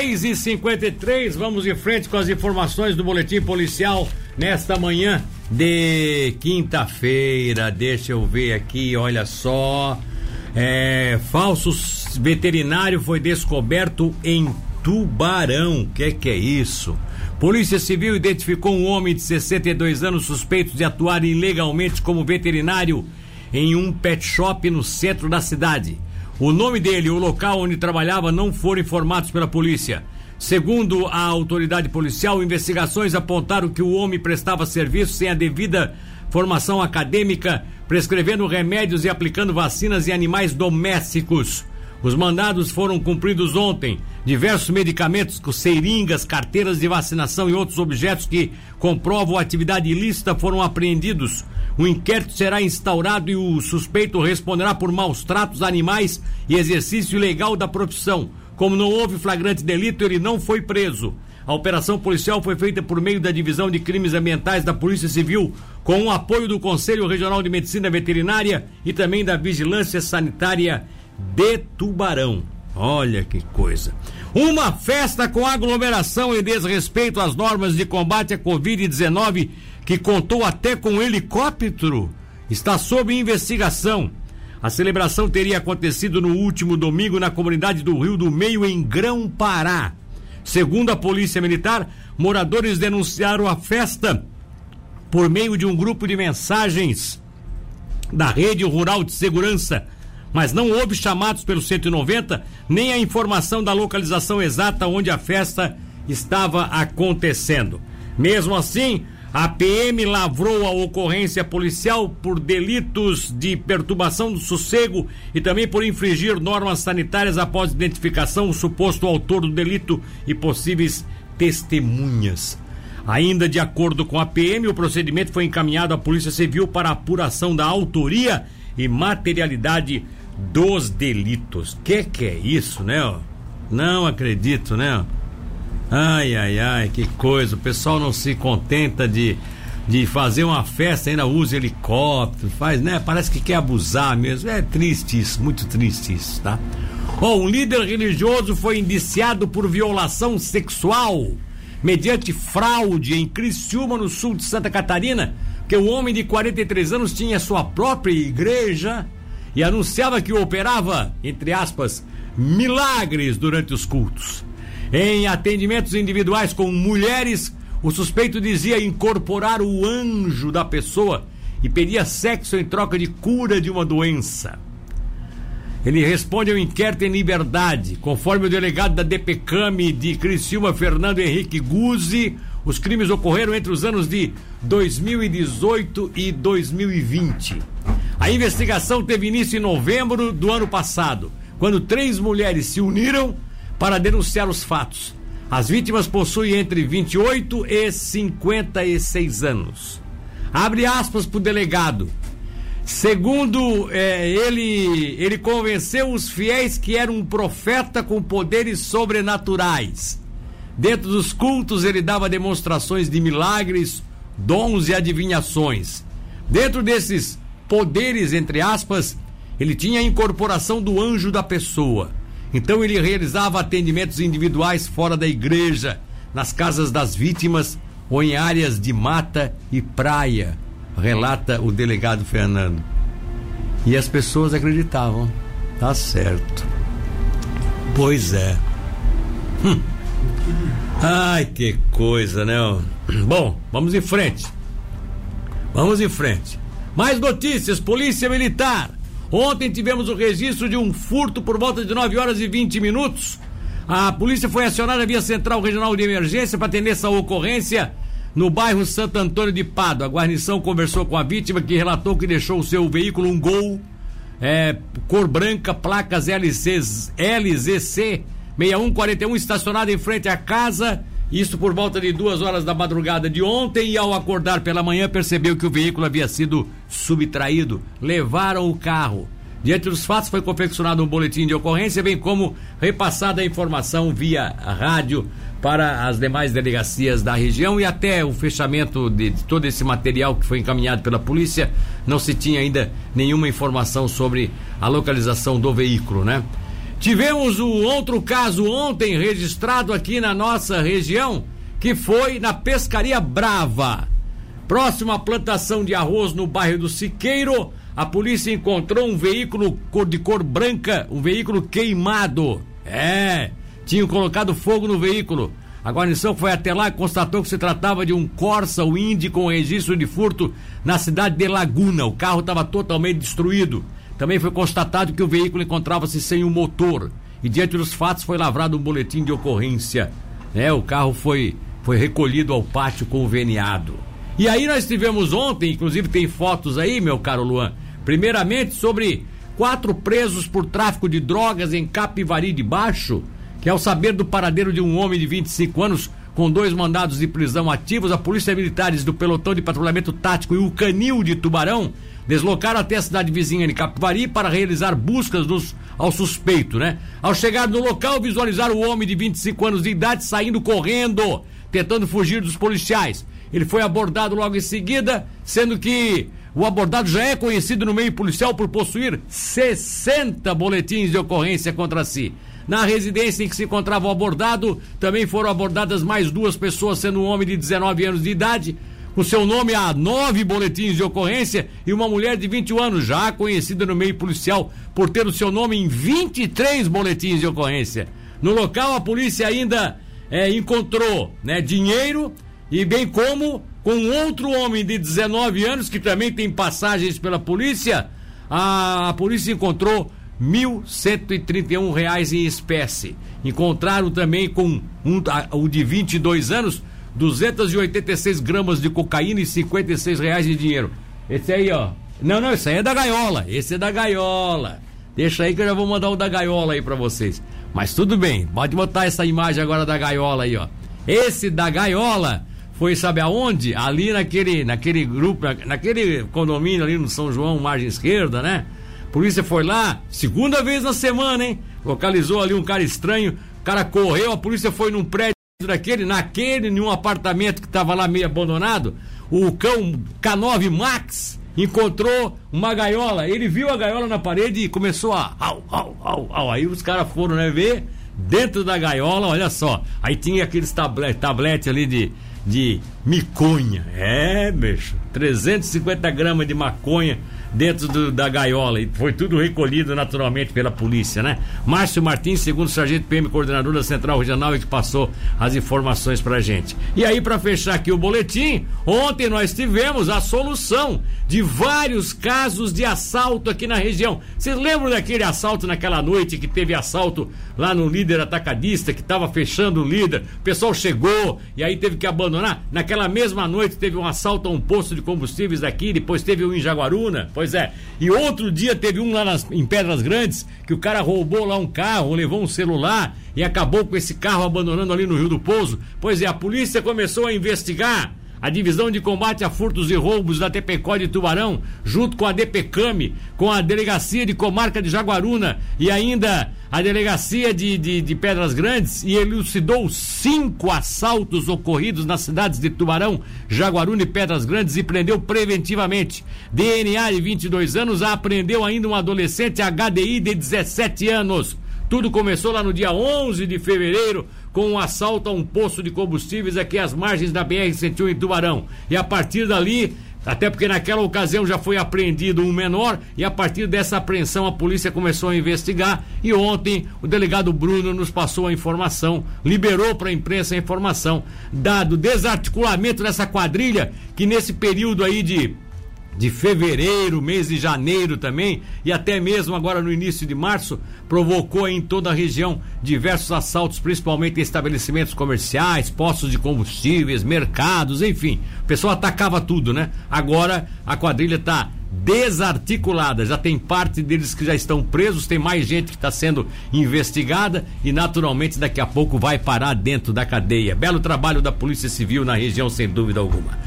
6 e 53 vamos em frente com as informações do boletim policial nesta manhã de quinta-feira. Deixa eu ver aqui, olha só. É, falsos veterinário foi descoberto em Tubarão. Que que é isso? Polícia Civil identificou um homem de 62 anos suspeito de atuar ilegalmente como veterinário em um pet shop no centro da cidade. O nome dele e o local onde trabalhava não foram informados pela polícia. Segundo a autoridade policial, investigações apontaram que o homem prestava serviço sem a devida formação acadêmica, prescrevendo remédios e aplicando vacinas em animais domésticos. Os mandados foram cumpridos ontem. Diversos medicamentos, seringas, carteiras de vacinação e outros objetos que comprovam atividade ilícita foram apreendidos. O inquérito será instaurado e o suspeito responderá por maus tratos a animais e exercício ilegal da profissão. Como não houve flagrante delito, ele não foi preso. A operação policial foi feita por meio da Divisão de Crimes Ambientais da Polícia Civil, com o apoio do Conselho Regional de Medicina Veterinária e também da Vigilância Sanitária de Tubarão. Olha que coisa. Uma festa com aglomeração e desrespeito às normas de combate à Covid-19 que contou até com um helicóptero está sob investigação. A celebração teria acontecido no último domingo na comunidade do Rio do Meio, em Grão-Pará. Segundo a Polícia Militar, moradores denunciaram a festa por meio de um grupo de mensagens da Rede Rural de Segurança mas não houve chamados pelo 190 nem a informação da localização exata onde a festa estava acontecendo. Mesmo assim, a PM lavrou a ocorrência policial por delitos de perturbação do sossego e também por infringir normas sanitárias após identificação do suposto autor do delito e possíveis testemunhas. Ainda de acordo com a PM, o procedimento foi encaminhado à Polícia Civil para apuração da autoria e materialidade dos delitos. Que que é isso, né? Não acredito, né? Ai, ai, ai, que coisa. O pessoal não se contenta de, de fazer uma festa, ainda usa helicóptero, faz, né? Parece que quer abusar mesmo. É triste isso, muito triste isso, tá? Um líder religioso foi indiciado por violação sexual mediante fraude em Criciúma, no sul de Santa Catarina, que o homem de 43 anos tinha sua própria igreja e anunciava que operava, entre aspas, milagres durante os cultos. Em atendimentos individuais com mulheres, o suspeito dizia incorporar o anjo da pessoa e pedia sexo em troca de cura de uma doença. Ele responde ao inquérito em liberdade. Conforme o delegado da DPCAM de Criciúma, Fernando Henrique Guzzi, os crimes ocorreram entre os anos de 2018 e 2020. A investigação teve início em novembro do ano passado, quando três mulheres se uniram para denunciar os fatos. As vítimas possuem entre 28 e 56 anos. Abre aspas para o delegado. Segundo é, ele, ele convenceu os fiéis que era um profeta com poderes sobrenaturais. Dentro dos cultos, ele dava demonstrações de milagres, dons e adivinhações. Dentro desses poderes, entre aspas, ele tinha a incorporação do anjo da pessoa. Então ele realizava atendimentos individuais fora da igreja, nas casas das vítimas ou em áreas de mata e praia, relata o delegado Fernando. E as pessoas acreditavam. Tá certo. Pois é. Hum. Ai, que coisa, né? Bom, vamos em frente. Vamos em frente. Mais notícias: Polícia Militar. Ontem tivemos o registro de um furto por volta de 9 horas e 20 minutos. A polícia foi acionada via Central Regional de Emergência para atender essa ocorrência no bairro Santo Antônio de Pado. A guarnição conversou com a vítima que relatou que deixou o seu veículo um Gol é, cor branca, placas LCs, LZC 6141 estacionado em frente à casa isso por volta de duas horas da madrugada de ontem e ao acordar pela manhã percebeu que o veículo havia sido subtraído. Levaram o carro. Diante dos fatos foi confeccionado um boletim de ocorrência, bem como repassada a informação via rádio para as demais delegacias da região e até o fechamento de, todo esse material que foi encaminhado pela polícia, não se tinha ainda nenhuma informação sobre a localização do veículo, né? Tivemos um outro caso ontem registrado aqui na nossa região, que foi na Pescaria Brava. Próximo à plantação de arroz no bairro do Siqueiro, a polícia encontrou um veículo de cor branca, um veículo queimado. É, tinham colocado fogo no veículo. A guarnição foi até lá e constatou que se tratava de um Corsa Wind com registro de furto na cidade de Laguna. O carro estava totalmente destruído. Também foi constatado que o veículo encontrava-se sem o motor. E diante dos fatos foi lavrado um boletim de ocorrência. É, o carro foi, foi recolhido ao pátio conveniado. E aí nós tivemos ontem, inclusive tem fotos aí, meu caro Luan. Primeiramente sobre quatro presos por tráfico de drogas em Capivari de Baixo, que ao saber do paradeiro de um homem de 25 anos com dois mandados de prisão ativos, a Polícia Militares do Pelotão de Patrulhamento Tático e o Canil de Tubarão deslocaram até a cidade vizinha de Capivari para realizar buscas ao suspeito, né? Ao chegar no local, visualizaram o homem de 25 anos de idade saindo correndo, tentando fugir dos policiais. Ele foi abordado logo em seguida, sendo que o abordado já é conhecido no meio policial por possuir 60 boletins de ocorrência contra si. Na residência em que se encontrava o abordado, também foram abordadas mais duas pessoas, sendo um homem de 19 anos de idade, com seu nome há nove boletins de ocorrência, e uma mulher de 21 anos, já conhecida no meio policial por ter o seu nome em 23 boletins de ocorrência. No local, a polícia ainda é, encontrou né, dinheiro e bem como com outro homem de 19 anos que também tem passagens pela polícia, a, a polícia encontrou 1.131 reais em espécie. Encontraram também com um, o de 22 anos 286 gramas de cocaína e 56 reais de dinheiro. Esse aí, ó. Não, não, esse aí é da gaiola. Esse é da gaiola. Deixa aí que eu já vou mandar o da gaiola aí para vocês. Mas tudo bem, pode botar essa imagem agora da gaiola aí, ó. Esse da gaiola foi, sabe aonde? Ali naquele, naquele grupo, naquele condomínio ali no São João, margem esquerda, né? Polícia foi lá, segunda vez na semana, hein? Localizou ali um cara estranho, o cara correu, a polícia foi num prédio naquele, em um apartamento que estava lá meio abandonado, o cão K9 Max encontrou uma gaiola. Ele viu a gaiola na parede e começou a. Au, au, au, au. Aí os caras foram, né, ver dentro da gaiola, olha só. Aí tinha aqueles tablet, tablete ali de, de miconha. É, bicho. 350 gramas de maconha dentro do, da gaiola. E foi tudo recolhido naturalmente pela polícia, né? Márcio Martins, segundo sargento PM, coordenador da Central Regional, é que passou as informações pra gente. E aí, para fechar aqui o boletim, ontem nós tivemos a solução de vários casos de assalto aqui na região. Vocês lembram daquele assalto naquela noite que teve assalto lá no líder atacadista que estava fechando o líder? O pessoal chegou e aí teve que abandonar. Naquela mesma noite teve um assalto a um posto de combustíveis daqui, depois teve um em Jaguaruna. Pois é. E outro dia teve um lá nas, em Pedras Grandes que o cara roubou lá um carro, levou um celular e acabou com esse carro abandonando ali no Rio do Pouso. Pois é, a polícia começou a investigar a Divisão de Combate a Furtos e Roubos da TPCO de Tubarão, junto com a DPCAMI, com a Delegacia de Comarca de Jaguaruna e ainda a Delegacia de, de, de, Pedras Grandes, e elucidou cinco assaltos ocorridos nas cidades de Tubarão, Jaguaruna e Pedras Grandes e prendeu preventivamente. DNA de 22 anos apreendeu ainda um adolescente HDI de 17 anos. Tudo começou lá no dia 11 de fevereiro com um assalto a um poço de combustíveis aqui às margens da BR-101 em Tubarão. E a partir dali, até porque naquela ocasião já foi apreendido um menor e a partir dessa apreensão a polícia começou a investigar e ontem o delegado Bruno nos passou a informação, liberou para a imprensa a informação dado desarticulamento dessa quadrilha que nesse período aí de de fevereiro, mês de janeiro também, e até mesmo agora no início de março, provocou em toda a região diversos assaltos, principalmente em estabelecimentos comerciais, postos de combustíveis, mercados, enfim. O pessoal atacava tudo, né? Agora a quadrilha está desarticulada. Já tem parte deles que já estão presos, tem mais gente que está sendo investigada e naturalmente daqui a pouco vai parar dentro da cadeia. Belo trabalho da Polícia Civil na região, sem dúvida alguma.